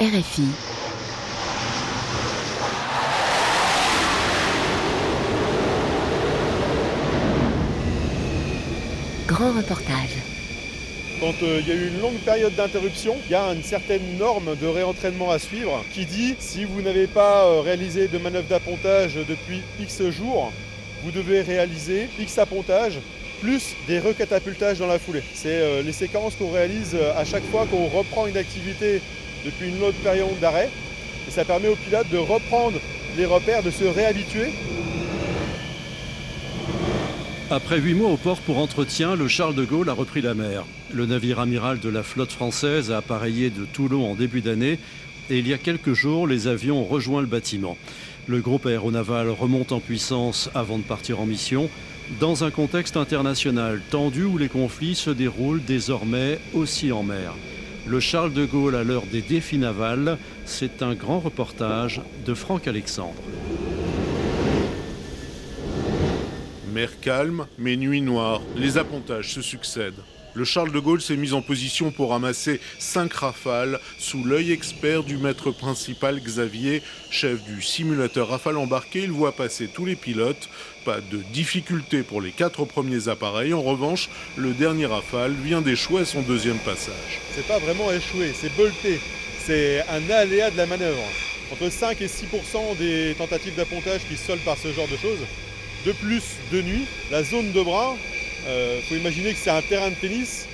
RFI. Grand reportage. Quand euh, il y a eu une longue période d'interruption, il y a une certaine norme de réentraînement à suivre qui dit si vous n'avez pas euh, réalisé de manœuvre d'appontage depuis X jours, vous devez réaliser X appontage plus des recatapultages dans la foulée. C'est euh, les séquences qu'on réalise à chaque fois qu'on reprend une activité depuis une autre période d'arrêt. Et ça permet aux pilotes de reprendre les repères, de se réhabituer après huit mois au port pour entretien, le Charles de Gaulle a repris la mer. Le navire amiral de la flotte française a appareillé de Toulon en début d'année et il y a quelques jours, les avions ont rejoint le bâtiment. Le groupe aéronaval remonte en puissance avant de partir en mission dans un contexte international tendu où les conflits se déroulent désormais aussi en mer. Le Charles de Gaulle à l'heure des défis navals, c'est un grand reportage de Franck Alexandre. Mer calme, mais nuit noire, les appontages se succèdent. Le Charles de Gaulle s'est mis en position pour ramasser cinq rafales sous l'œil expert du maître principal Xavier, chef du simulateur rafale embarqué. Il voit passer tous les pilotes. Pas de difficulté pour les quatre premiers appareils. En revanche, le dernier rafale vient d'échouer à son deuxième passage. C'est pas vraiment échoué, c'est bolté. C'est un aléa de la manœuvre. Entre 5 et 6% des tentatives d'appontage qui se soldent par ce genre de choses. De plus, de nuit, la zone de bras, il euh, faut imaginer que c'est un terrain de tennis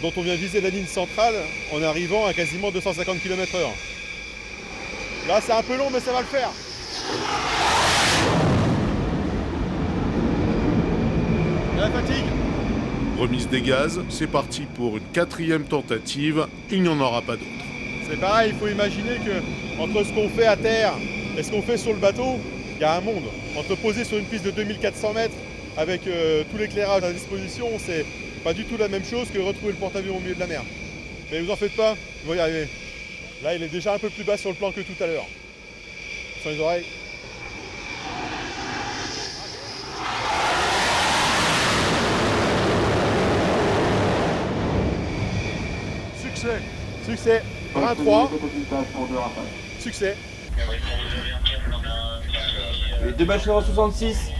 dont on vient viser la ligne centrale en arrivant à quasiment 250 km/h. Là, c'est un peu long, mais ça va le faire. la fatigue. Remise des gaz, c'est parti pour une quatrième tentative. Il n'y en aura pas d'autre. C'est pareil, il faut imaginer que entre ce qu'on fait à terre et ce qu'on fait sur le bateau, il y a un monde. Entre poser sur une piste de 2400 mètres avec euh, tout l'éclairage à disposition, c'est pas du tout la même chose que retrouver le porte-avions au milieu de la mer. Mais vous en faites pas, vous y arriver. Là, il est déjà un peu plus bas sur le plan que tout à l'heure. Sur les oreilles. Succès Succès 23 Succès deux bachelors 66.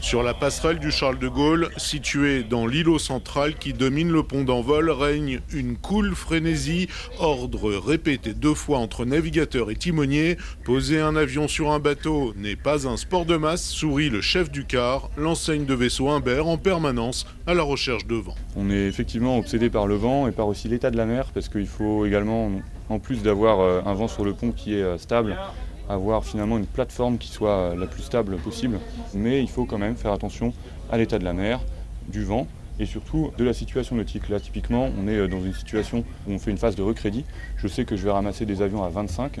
Sur la passerelle du Charles de Gaulle, située dans l'îlot central qui domine le pont d'envol, règne une cool frénésie. Ordre répété deux fois entre navigateurs et timoniers. Poser un avion sur un bateau n'est pas un sport de masse, sourit le chef du car, l'enseigne de vaisseau Humbert en permanence à la recherche de vent. On est effectivement obsédé par le vent et par aussi l'état de la mer parce qu'il faut également, en plus d'avoir euh, un vent sur le pont qui est euh, stable, avoir finalement une plateforme qui soit la plus stable possible. Mais il faut quand même faire attention à l'état de la mer, du vent et surtout de la situation nautique. Là, typiquement, on est dans une situation où on fait une phase de recrédit. Je sais que je vais ramasser des avions à 25.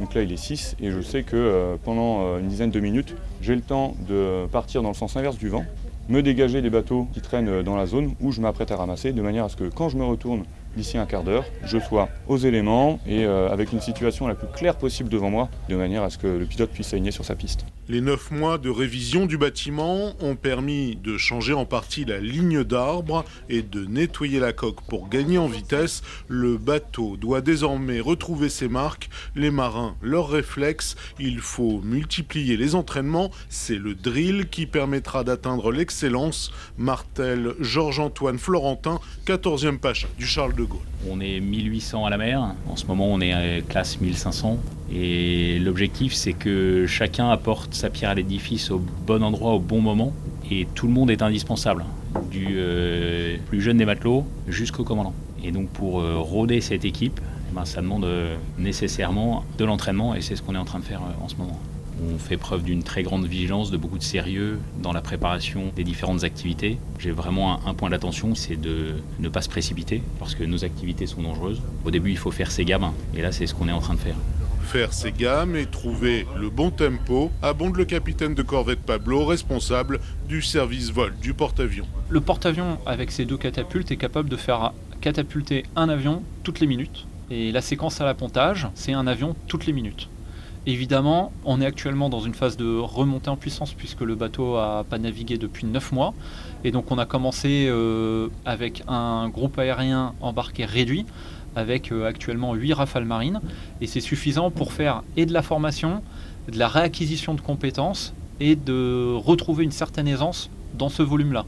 Donc là, il est 6 et je sais que euh, pendant euh, une dizaine de minutes, j'ai le temps de partir dans le sens inverse du vent, me dégager des bateaux qui traînent euh, dans la zone où je m'apprête à ramasser, de manière à ce que quand je me retourne d'ici un quart d'heure, je sois aux éléments et euh, avec une situation la plus claire possible devant moi, de manière à ce que le pilote puisse s'aligner sur sa piste. Les neuf mois de révision du bâtiment ont permis de changer en partie la ligne d'arbre et de nettoyer la coque pour gagner en vitesse. Le bateau doit désormais retrouver ses marques, les marins leurs réflexes. Il faut multiplier les entraînements. C'est le drill qui permettra d'atteindre l'excellence. Martel Georges-Antoine Florentin, 14e pacha du Charles de on est 1800 à la mer, en ce moment on est à classe 1500 et l'objectif c'est que chacun apporte sa pierre à l'édifice au bon endroit au bon moment. Et tout le monde est indispensable, du euh, plus jeune des matelots jusqu'au commandant. Et donc pour euh, rôder cette équipe, eh ben, ça demande euh, nécessairement de l'entraînement. Et c'est ce qu'on est en train de faire en ce moment. On fait preuve d'une très grande vigilance, de beaucoup de sérieux dans la préparation des différentes activités. J'ai vraiment un, point d'attention, c'est de ne pas se précipiter parce que nos activités sont dangereuses. Au début, il faut faire ses gammes et là, c'est ce qu'on est en train de faire. Faire ses gammes et trouver le bon tempo, abonde le capitaine de corvette Pablo, responsable du service vol du porte-avions. Le porte-avions, avec ses deux catapultes, est capable de faire catapulter un avion toutes les minutes. Et la séquence à l'appontage, c'est un avion toutes les minutes. Évidemment, on est actuellement dans une phase de remontée en puissance puisque le bateau a pas navigué depuis 9 mois. Et donc on a commencé euh, avec un groupe aérien embarqué réduit avec euh, actuellement 8 rafales marines, et c'est suffisant pour faire et de la formation, de la réacquisition de compétences, et de retrouver une certaine aisance dans ce volume-là.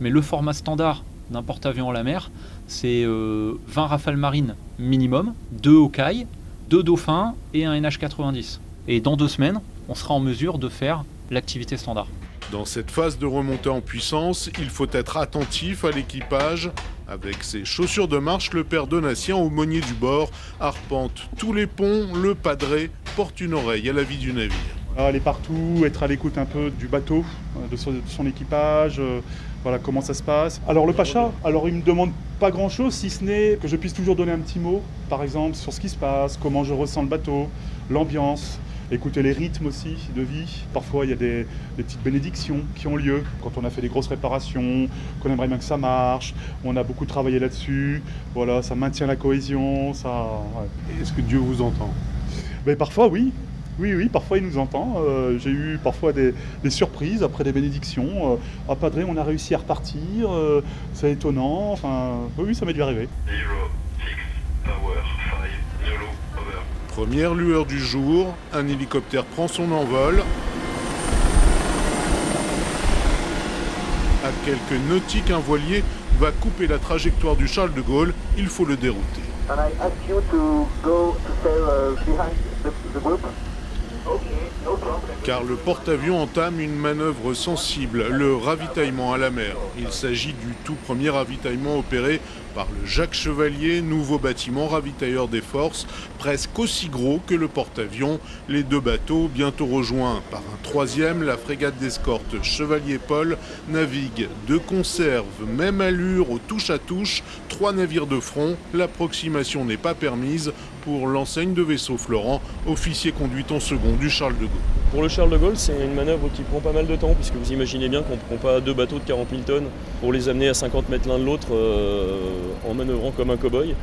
Mais le format standard d'un porte-avions à la mer, c'est 20 rafales marines minimum, 2 Hawkeye, 2 Dauphins et un NH90. Et dans deux semaines, on sera en mesure de faire l'activité standard. Dans cette phase de remontée en puissance, il faut être attentif à l'équipage. Avec ses chaussures de marche, le père Donatien, aumônier du bord, arpente tous les ponts, le padré, porte une oreille à la vie du navire. Aller partout, être à l'écoute un peu du bateau, euh, de son, équipage, euh, voilà comment ça se passe. Alors le Pacha, alors il me demande pas grand chose si ce n'est que je puisse toujours donner un petit mot, par exemple sur ce qui se passe, comment je ressens le bateau, l'ambiance, écouter les rythmes aussi de vie. Parfois, il y a des, petites bénédictions qui ont lieu quand on a fait des grosses réparations, qu'on aimerait bien que ça marche. On a beaucoup travaillé là-dessus. Voilà, ça maintient la cohésion. Ça, Est-ce que Dieu vous entend? Mais parfois, oui. Oui, oui, parfois il nous entend. Euh, j'ai eu parfois des, surprises après des bénédictions. Euh, à Padré, on a réussi à repartir. Euh, c'est étonnant. Enfin, oui, ça m'est dû arriver. Première lueur du jour, un hélicoptère prend son envol. À quelques nautiques, un voilier va couper la trajectoire du Charles de Gaulle. Il faut le dérouter. Okay, no problem. Car le porte-avions entame une manœuvre sensible, le ravitaillement à la mer. Il s'agit du tout premier ravitaillement opéré par le Jacques Chevalier, nouveau bâtiment ravitailleur des forces, presque aussi gros que le porte-avions. Les deux bateaux, bientôt rejoints par un troisième, la frégate d'escorte Chevalier Paul, naviguent de conserve, même allure, au touche-à-touche, trois navires de front. L'approximation n'est pas permise pour l'enseigne de vaisseau Florent, officier conduitant second du Charles de Gaulle. Charles de Gaulle, c'est une manœuvre qui prend pas mal de temps, puisque vous imaginez bien qu'on ne prend pas deux bateaux de 40 000 tonnes pour les amener à 50 mètres l'un de l'autre euh, en manœuvrant comme un cow-boy.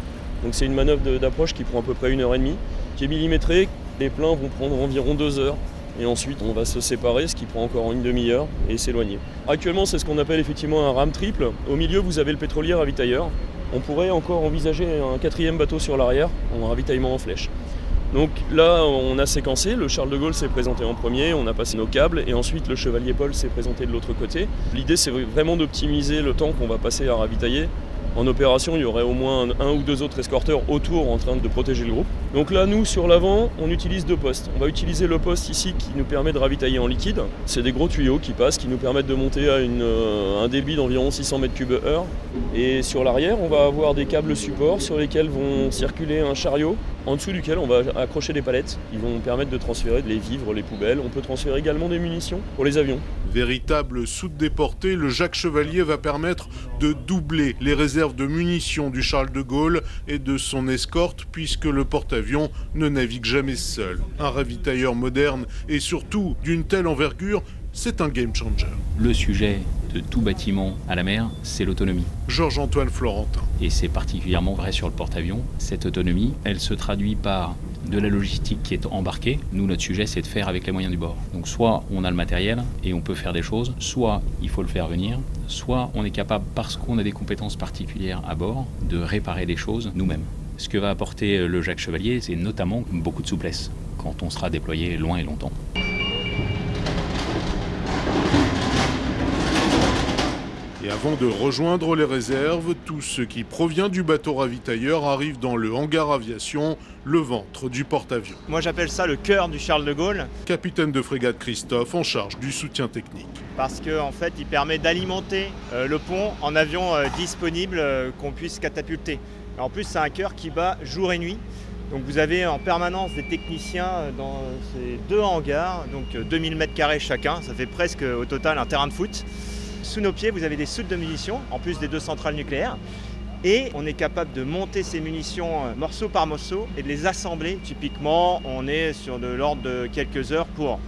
Donc c'est une manœuvre d'approche qui prend à peu près une heure et demie, qui est millimétrée. Les pleins vont prendre environ deux heures. Et ensuite, on va se séparer, ce qui prend encore une demi-heure, et s'éloigner. Actuellement, c'est ce qu'on appelle effectivement un rame triple. Au milieu, vous avez le pétrolier ravitailleur. On pourrait encore envisager un quatrième bateau sur l'arrière, en ravitaillement en flèche. Donc là, on a séquencé, le Charles de Gaulle s'est présenté en premier, on a passé nos câbles, et ensuite le Chevalier Paul s'est présenté de l'autre côté. L'idée, c'est vraiment d'optimiser le temps qu'on va passer à ravitailler en opération, il y aurait au moins un, ou deux autres escorteurs autour en train de protéger le groupe. Donc là, nous, sur l'avant, on utilise deux postes. On va utiliser le poste ici qui nous permet de ravitailler en liquide. C'est des gros tuyaux qui passent, qui nous permettent de monter à euh, un débit d'environ 600 m3 heure. Et sur l'arrière, on va avoir des câbles supports sur lesquels vont circuler un chariot en dessous duquel on va accrocher des palettes qui vont permettre de transférer les vivres, les poubelles. On peut transférer également des munitions pour les avions. Véritable soude déportée, le Jacques Chevalier va permettre de doubler les réserves de munitions du Charles de Gaulle et de son escorte puisque le porte-avions ne navigue jamais seul. Un ravitailleur moderne et surtout d'une telle envergure c'est un game changer. Le sujet de tout bâtiment à la mer, c'est l'autonomie. Georges-Antoine Florentin. Et c'est particulièrement vrai sur le porte-avions. Cette autonomie, elle se traduit par de la logistique qui est embarquée. Nous, notre sujet, c'est de faire avec les moyens du bord. Donc soit on a le matériel et on peut faire des choses, soit il faut le faire venir, soit on est capable, parce qu'on a des compétences particulières à bord, de réparer des choses nous-mêmes. Ce que va apporter le Jacques Chevalier, c'est notamment beaucoup de souplesse quand on sera déployé loin et longtemps. Et avant de rejoindre les réserves, tout ce qui provient du bateau ravitailleur arrive dans le hangar aviation, le ventre du porte-avions. Moi j'appelle ça le cœur du Charles de Gaulle. Capitaine de frégate Christophe en charge du soutien technique. Parce qu'en en fait il permet d'alimenter euh, le pont en avion euh, disponible euh, qu'on puisse catapulter. En plus c'est un cœur qui bat jour et nuit. Donc vous avez en permanence des techniciens dans ces deux hangars, donc 2000 m2 chacun, ça fait presque au total un terrain de foot. Sous nos pieds, vous avez des soutes de munitions, en plus des deux centrales nucléaires. Et on est capable de monter ces munitions euh, morceau par morceau et de les assembler. Typiquement, on est sur de l'ordre de quelques heures pour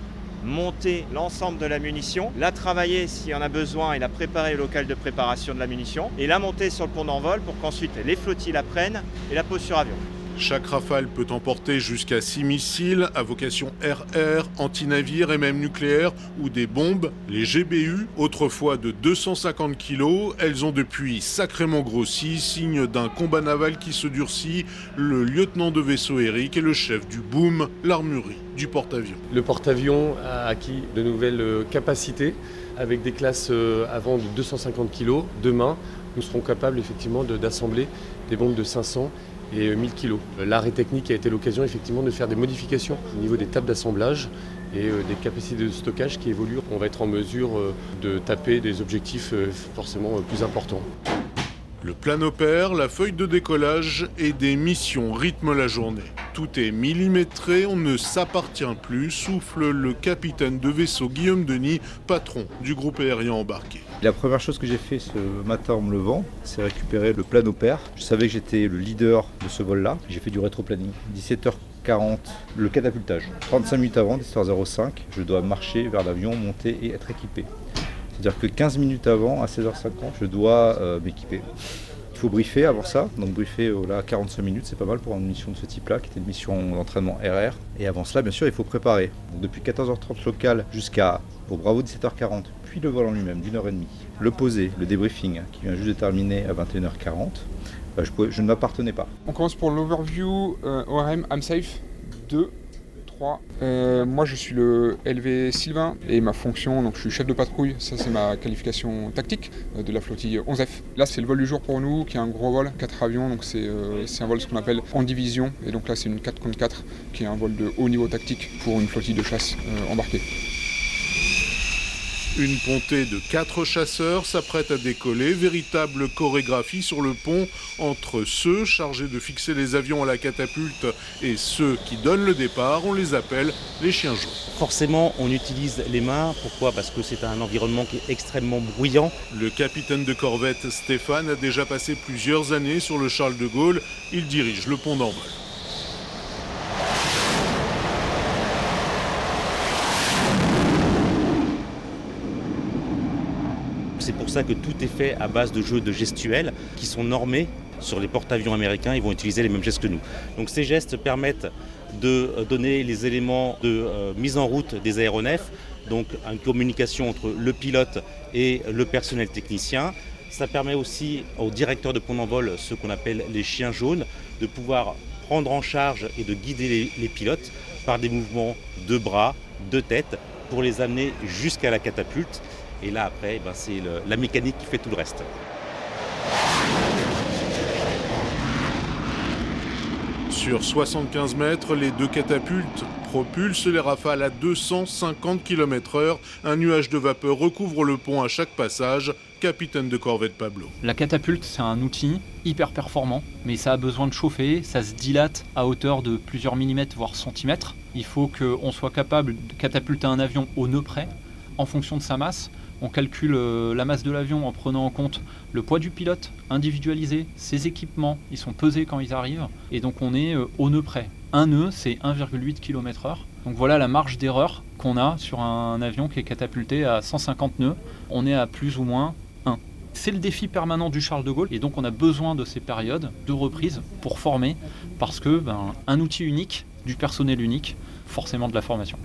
monter l'ensemble de la munition, la travailler s'il y en a besoin et la préparer au local de préparation de la munition, et la monter sur le pont d'envol pour qu'ensuite les flottilles la prennent et la posent sur avion. Chaque Rafale peut emporter jusqu'à 6 missiles à vocation RR, anti-navire et même nucléaire ou des bombes. Les GBU, autrefois de 250 kg, elles ont depuis sacrément grossi, signe d'un combat naval qui se durcit. Le lieutenant de vaisseau Eric est le chef du boom, l'armurerie du porte-avions. Le porte-avions a acquis de nouvelles euh, capacités avec des classes euh, avant de 250 kg. Demain, nous serons capables effectivement d'assembler des bombes de 500 et 1000 kg. L'arrêt technique a été l'occasion effectivement de faire des modifications au niveau des tables d'assemblage et euh, des capacités de stockage qui évoluent. On va être en mesure euh, de taper des objectifs euh, forcément plus importants. Le plan opère, la feuille de décollage et des missions rythment la journée. Tout est millimétré, on ne s'appartient plus, souffle le capitaine de vaisseau Guillaume Denis, patron du groupe aérien embarqué. La première chose que j'ai fait ce matin en me levant, c'est récupérer le plan opère. Je savais que j'étais le leader de ce vol-là. J'ai fait du rétro-planning. 17h40, le catapultage. 35 minutes avant, 17h05, je dois marcher vers l'avion, monter et être équipé. C'est-à-dire que 15 minutes avant, à 16h50, je dois euh, m'équiper. Il faut briefer avant ça, donc briefer euh, là 45 minutes, c'est pas mal pour une mission de ce type-là, qui était une mission d'entraînement RR. Et avant cela, bien sûr, il faut préparer. Donc depuis 14h30 local jusqu'à, pour Bravo, 17h40, puis le vol en lui-même d'une heure et demie. Le poser, le débriefing, qui vient juste de terminer à 21h40. Euh, je, je ne m'appartenais pas. On commence pour l'overview euh, ORM I'm Safe 2, 3. Euh, moi je suis le LV Sylvain et ma fonction, donc je suis chef de patrouille, ça c'est ma qualification tactique euh, de la flottille 11F. Là c'est le vol du jour pour nous, qui est un gros vol, 4 avions, donc c'est euh, c'est un vol ce qu'on appelle en division, et donc là c'est une 4 contre 4 qui est un vol de haut niveau tactique pour une flottille de chasse embarquée. Une pontée de quatre chasseurs s'apprête à décoller, véritable chorégraphie sur le pont entre ceux chargés de fixer les avions à la catapulte et ceux qui donnent le départ, on les appelle les chiens jaunes. Forcément, on utilise les mains. Pourquoi? Parce que c'est un environnement qui est extrêmement bruyant. Le capitaine de corvette Stéphane a déjà passé plusieurs années sur le Charles de Gaulle, il dirige le pont d'envol. Que tout est fait à base de jeux de gestuels qui sont normés sur les porte-avions américains. Ils vont utiliser les mêmes gestes que nous. Donc ces gestes permettent de euh, donner les éléments de euh, mise en route des aéronefs, donc une communication entre le pilote et le personnel technicien. Ça permet aussi aux directeurs de pont d'envol, ce qu'on appelle les chiens jaunes, de pouvoir prendre en charge et de guider les pilotes par des mouvements de bras, de tête, pour les amener jusqu'à la catapulte. Et là, après, eh ben, c'est la mécanique qui fait tout le reste. Sur 75 mètres, les deux catapultes propulsent les rafales à 250 km/h. Un nuage de vapeur recouvre le pont à chaque passage. Capitaine de corvette Pablo. La catapulte, c'est un outil hyper performant, mais ça a besoin de chauffer, ça se dilate à hauteur de plusieurs millimètres, voire centimètres. Il faut qu'on soit capable de catapulter un avion au nœud près, en fonction de sa masse. On calcule euh, la masse de l'avion en prenant en compte le poids du pilote, individualisé, ses équipements, ils sont pesés quand ils arrivent, et donc on est euh, au nœud près. Un nœud, c'est 1,8 km/h. Donc voilà la marge d'erreur qu'on a sur un avion qui est catapulté à 150 nœuds. On est à plus ou moins 1. C'est le défi permanent du Charles de Gaulle et donc on a besoin de ces périodes de reprise pour former parce que ben, un outil unique, du personnel unique, forcément de la formation.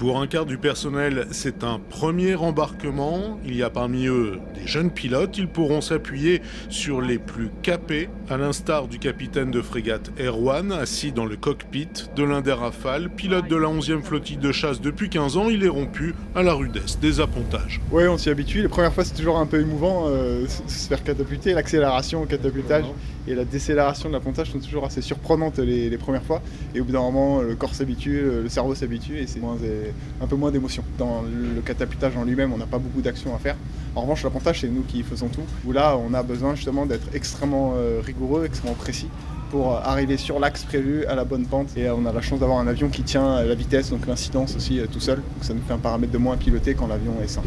Pour un quart du personnel, c'est un premier embarquement. Il y a parmi eux des jeunes pilotes. Ils pourront s'appuyer sur les plus capés, à l'instar du capitaine de frégate Erwan, assis dans le cockpit de l'un des Rafales, pilote de la 11e flottille de chasse depuis 15 ans. Il est rompu à la rudesse des appontages. Ouais, on s'y habitue. Les premières fois, c'est toujours un peu émouvant euh, se faire catapulter. L'accélération au catapultage et la décélération de l'appontage sont toujours assez surprenantes les, les premières fois. Et au bout d'un moment, le corps s'habitue, le cerveau s'habitue et c'est moins, et un peu moins d'émotion. Dans le catapultage en lui-même, on n'a pas beaucoup d'action à faire. En revanche, l'appontage, c'est nous qui faisons tout. Où là, on a besoin justement d'être extrêmement euh, rigoureux, extrêmement précis pour arriver sur l'axe prévu à la bonne pente. Et on a la chance d'avoir un avion qui tient la vitesse, donc l'incidence aussi euh, tout seul. Donc ça nous fait un paramètre de moins à piloter quand l'avion est sain.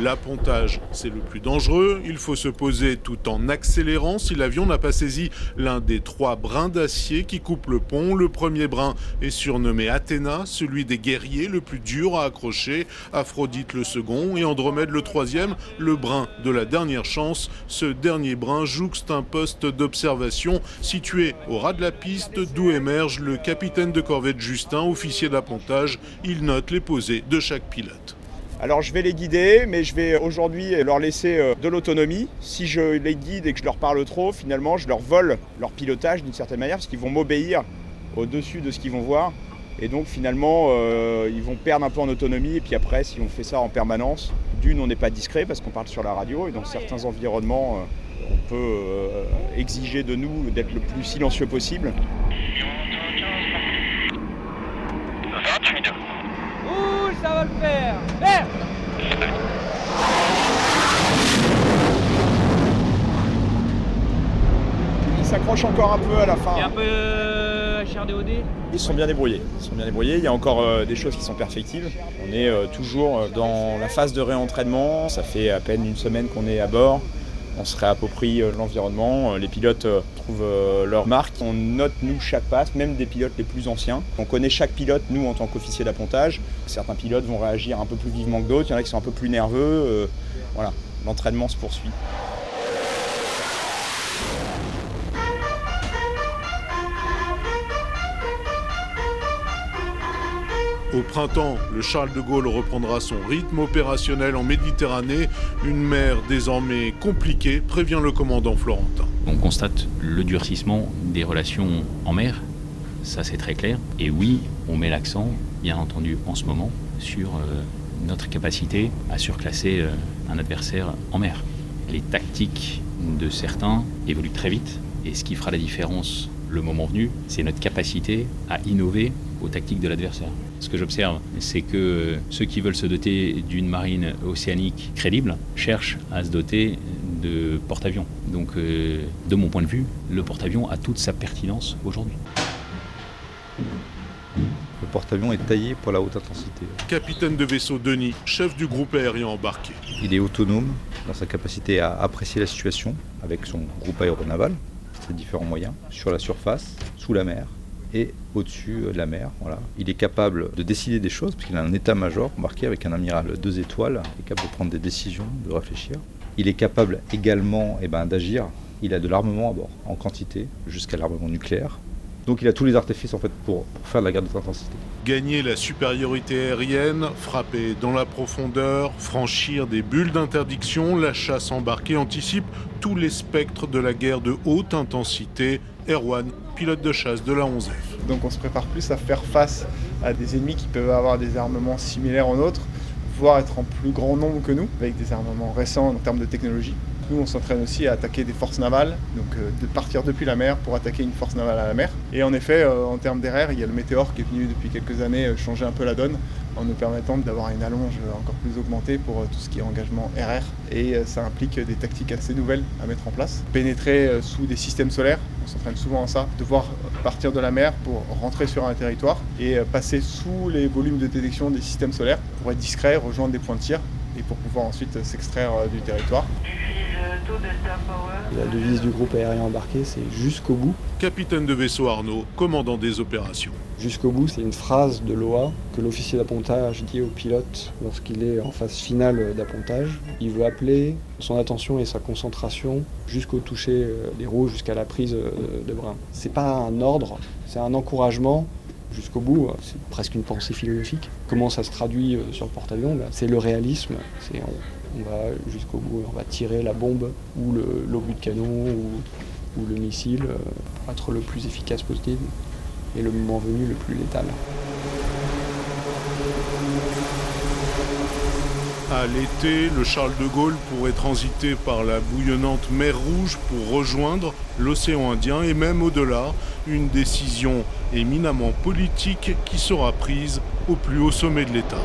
L'appontage, c'est le plus dangereux. Il faut se poser tout en accélérant si l'avion n'a pas saisi l'un des trois brins d'acier qui coupent le pont. Le premier brin est surnommé Athéna, celui des guerriers le plus dur à accrocher. Aphrodite le second et Andromède le troisième, le brin de la dernière chance. Ce dernier brin jouxte un poste d'observation situé au ras de la piste d'où émerge le capitaine de corvette Justin, officier d'appontage. Il note les posées de chaque pilote. Alors je vais les guider, mais je vais aujourd'hui leur laisser euh, de l'autonomie. Si je les guide et que je leur parle trop, finalement, je leur vole leur pilotage d'une certaine manière, parce qu'ils vont m'obéir au-dessus de ce qu'ils vont voir. Et donc finalement, euh, ils vont perdre un peu en autonomie. Et puis après, si on fait ça en permanence, d'une, on n'est pas discret parce qu'on parle sur la radio. Et dans certains environnements, euh, on peut exiger de nous d'être le plus silencieux possible. Ouh, ça va le faire Merde Ils s'accrochent encore un peu à la fin. Il y a un peu euh, HRDOD Ils sont bien débrouillés. Ils sont bien débrouillés. Il y a encore euh, des choses qui sont perfectibles. On est euh, toujours euh, dans la phase de réentraînement. Ça fait à peine une semaine qu'on est à bord. On se réapproprie euh, l'environnement. Euh, Les pilotes euh, trouvent leur marque. On note, nous, chaque passe, même des pilotes les plus anciens. On connaît chaque pilote, nous, en tant qu'officier d'appontage. Certains pilotes vont réagir un peu plus vivement que d'autres. Il y en a qui sont un peu plus nerveux. Voilà, l'entraînement se poursuit. Au printemps, le Charles de Gaulle reprendra son rythme opérationnel en Méditerranée, une mer désormais compliquée, prévient le commandant Florentin. On constate le durcissement des relations en mer, ça c'est très clair. Et oui, on met l'accent, bien entendu, en ce moment, sur euh, notre capacité à surclasser euh, un adversaire en mer. Les tactiques de certains évoluent très vite, et ce qui fera la différence le moment venu, c'est notre capacité à innover aux tactiques de l'adversaire. Ce que j'observe, c'est que ceux qui veulent se doter d'une marine océanique crédible cherchent à se doter de porte-avions. Donc, euh, de mon point de vue, le porte-avions a toute sa pertinence aujourd'hui. Le porte-avions est taillé pour la haute intensité. Capitaine de vaisseau Denis, chef du groupe aérien embarqué. Il est autonome dans sa capacité à apprécier la situation avec son groupe aéronaval, ses différents moyens, sur la surface, sous la mer et au-dessus de la mer. Voilà. Il est capable de décider des choses, parce qu'il a un état-major embarqué avec un amiral deux étoiles, il est capable de prendre des décisions, de réfléchir. Il est capable également eh ben, d'agir. Il a de l'armement à bord, en quantité, jusqu'à l'armement nucléaire. Donc il a tous les artifices en fait pour, pour faire de la guerre de haute intensité. Gagner la supériorité aérienne, frapper dans la profondeur, franchir des bulles d'interdiction, la chasse embarquée anticipe tous les spectres de la guerre de haute intensité. Erwan, pilote de chasse de la 11F. Donc on se prépare plus à faire face à des ennemis qui peuvent avoir des armements similaires en nôtres, voire être en plus grand nombre que nous, avec des armements récents en termes de technologie. Nous, on s'entraîne aussi à attaquer des forces navales, donc euh, de partir depuis la mer pour attaquer une force navale à la mer. Et en effet, euh, en termes d'RR, il y a le Météor qui est venu depuis quelques années euh, changer un peu la donne en nous permettant d'avoir une allonge encore plus augmentée pour euh, tout ce qui est engagement RR. Et euh, ça implique des tactiques assez nouvelles à mettre en place. Pénétrer euh, sous des systèmes solaires, on s'entraîne souvent à ça, devoir partir de la mer pour rentrer sur un territoire et passer sous les volumes de détection des systèmes solaires pour être discret, rejoindre des points de tir et pour pouvoir ensuite s'extraire du territoire. La devise du groupe aérien embarqué, c'est jusqu'au bout. Capitaine de vaisseau Arnaud, commandant des opérations. Jusqu'au bout, c'est une phrase de l'OA que l'officier d'appontage dit au pilote lorsqu'il est en phase finale d'appontage. Il veut appeler son attention et sa concentration jusqu'au toucher euh, des roues, jusqu'à la prise euh, de brin. C'est pas un ordre, c'est un encouragement jusqu'au bout. C'est presque une pensée philosophique. Comment ça se traduit euh, sur le porte-avions? Ben, C'est le réalisme. C'est on, va jusqu'au bout, on va tirer la bombe ou l'obus de canon ou, ou le missile euh, pour être le plus efficace possible et le moment venu le plus létal. À l'été, le Charles de Gaulle pourrait transiter par la bouillonnante mer Rouge pour rejoindre l'océan Indien et même au-delà, une décision éminemment politique qui sera prise au plus haut sommet de l'État.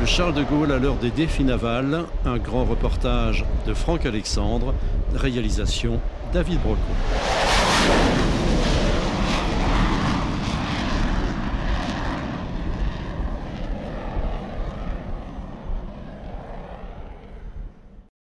Le Charles de Gaulle à l'heure des défis navals, un grand reportage de Franck Alexandre, réalisation David Brocco.